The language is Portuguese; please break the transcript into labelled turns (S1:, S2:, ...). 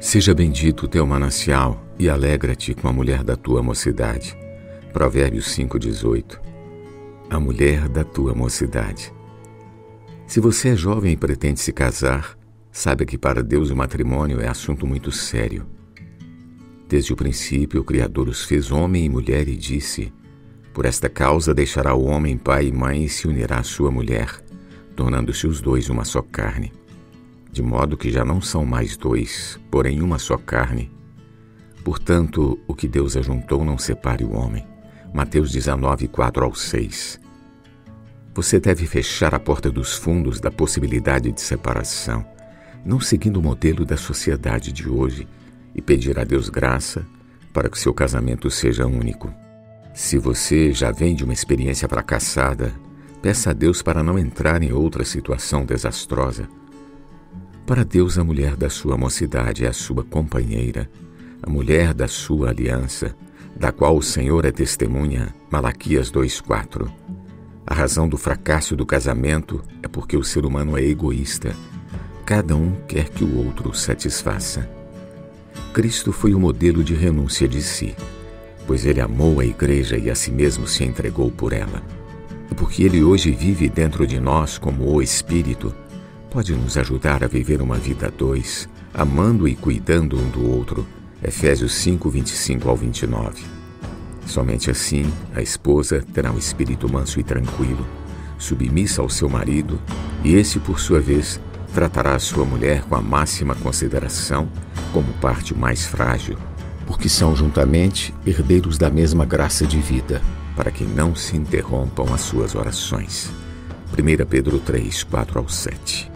S1: Seja bendito o teu manancial e alegra-te com a mulher da tua mocidade. Provérbios 5,18 A mulher da tua mocidade. Se você é jovem e pretende se casar, saiba que para Deus o matrimônio é assunto muito sério. Desde o princípio, o Criador os fez homem e mulher e disse: Por esta causa deixará o homem pai e mãe e se unirá à sua mulher, tornando-se os dois uma só carne de modo que já não são mais dois, porém uma só carne. Portanto, o que Deus ajuntou não separe o homem. Mateus 19, 4 ao 6. Você deve fechar a porta dos fundos da possibilidade de separação, não seguindo o modelo da sociedade de hoje, e pedir a Deus graça para que seu casamento seja único. Se você já vem de uma experiência fracassada, peça a Deus para não entrar em outra situação desastrosa para Deus, a mulher da sua mocidade é a sua companheira, a mulher da sua aliança, da qual o Senhor é testemunha. Malaquias 2:4. A razão do fracasso do casamento é porque o ser humano é egoísta. Cada um quer que o outro satisfaça. Cristo foi o modelo de renúncia de si, pois ele amou a igreja e a si mesmo se entregou por ela. E porque ele hoje vive dentro de nós como o Espírito, pode nos ajudar a viver uma vida a dois, amando e cuidando um do outro. Efésios 5, 25 ao 29. Somente assim a esposa terá um espírito manso e tranquilo, submissa ao seu marido, e esse, por sua vez, tratará a sua mulher com a máxima consideração, como parte mais frágil, porque são juntamente herdeiros da mesma graça de vida, para que não se interrompam as suas orações. 1 Pedro 3, 4 ao 7